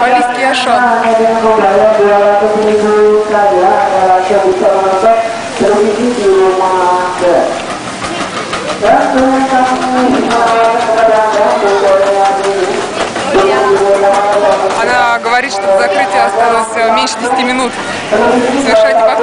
Полиский Ашан. Она говорит, что до закрытия осталось э, меньше 10 минут. Совершайте покупки.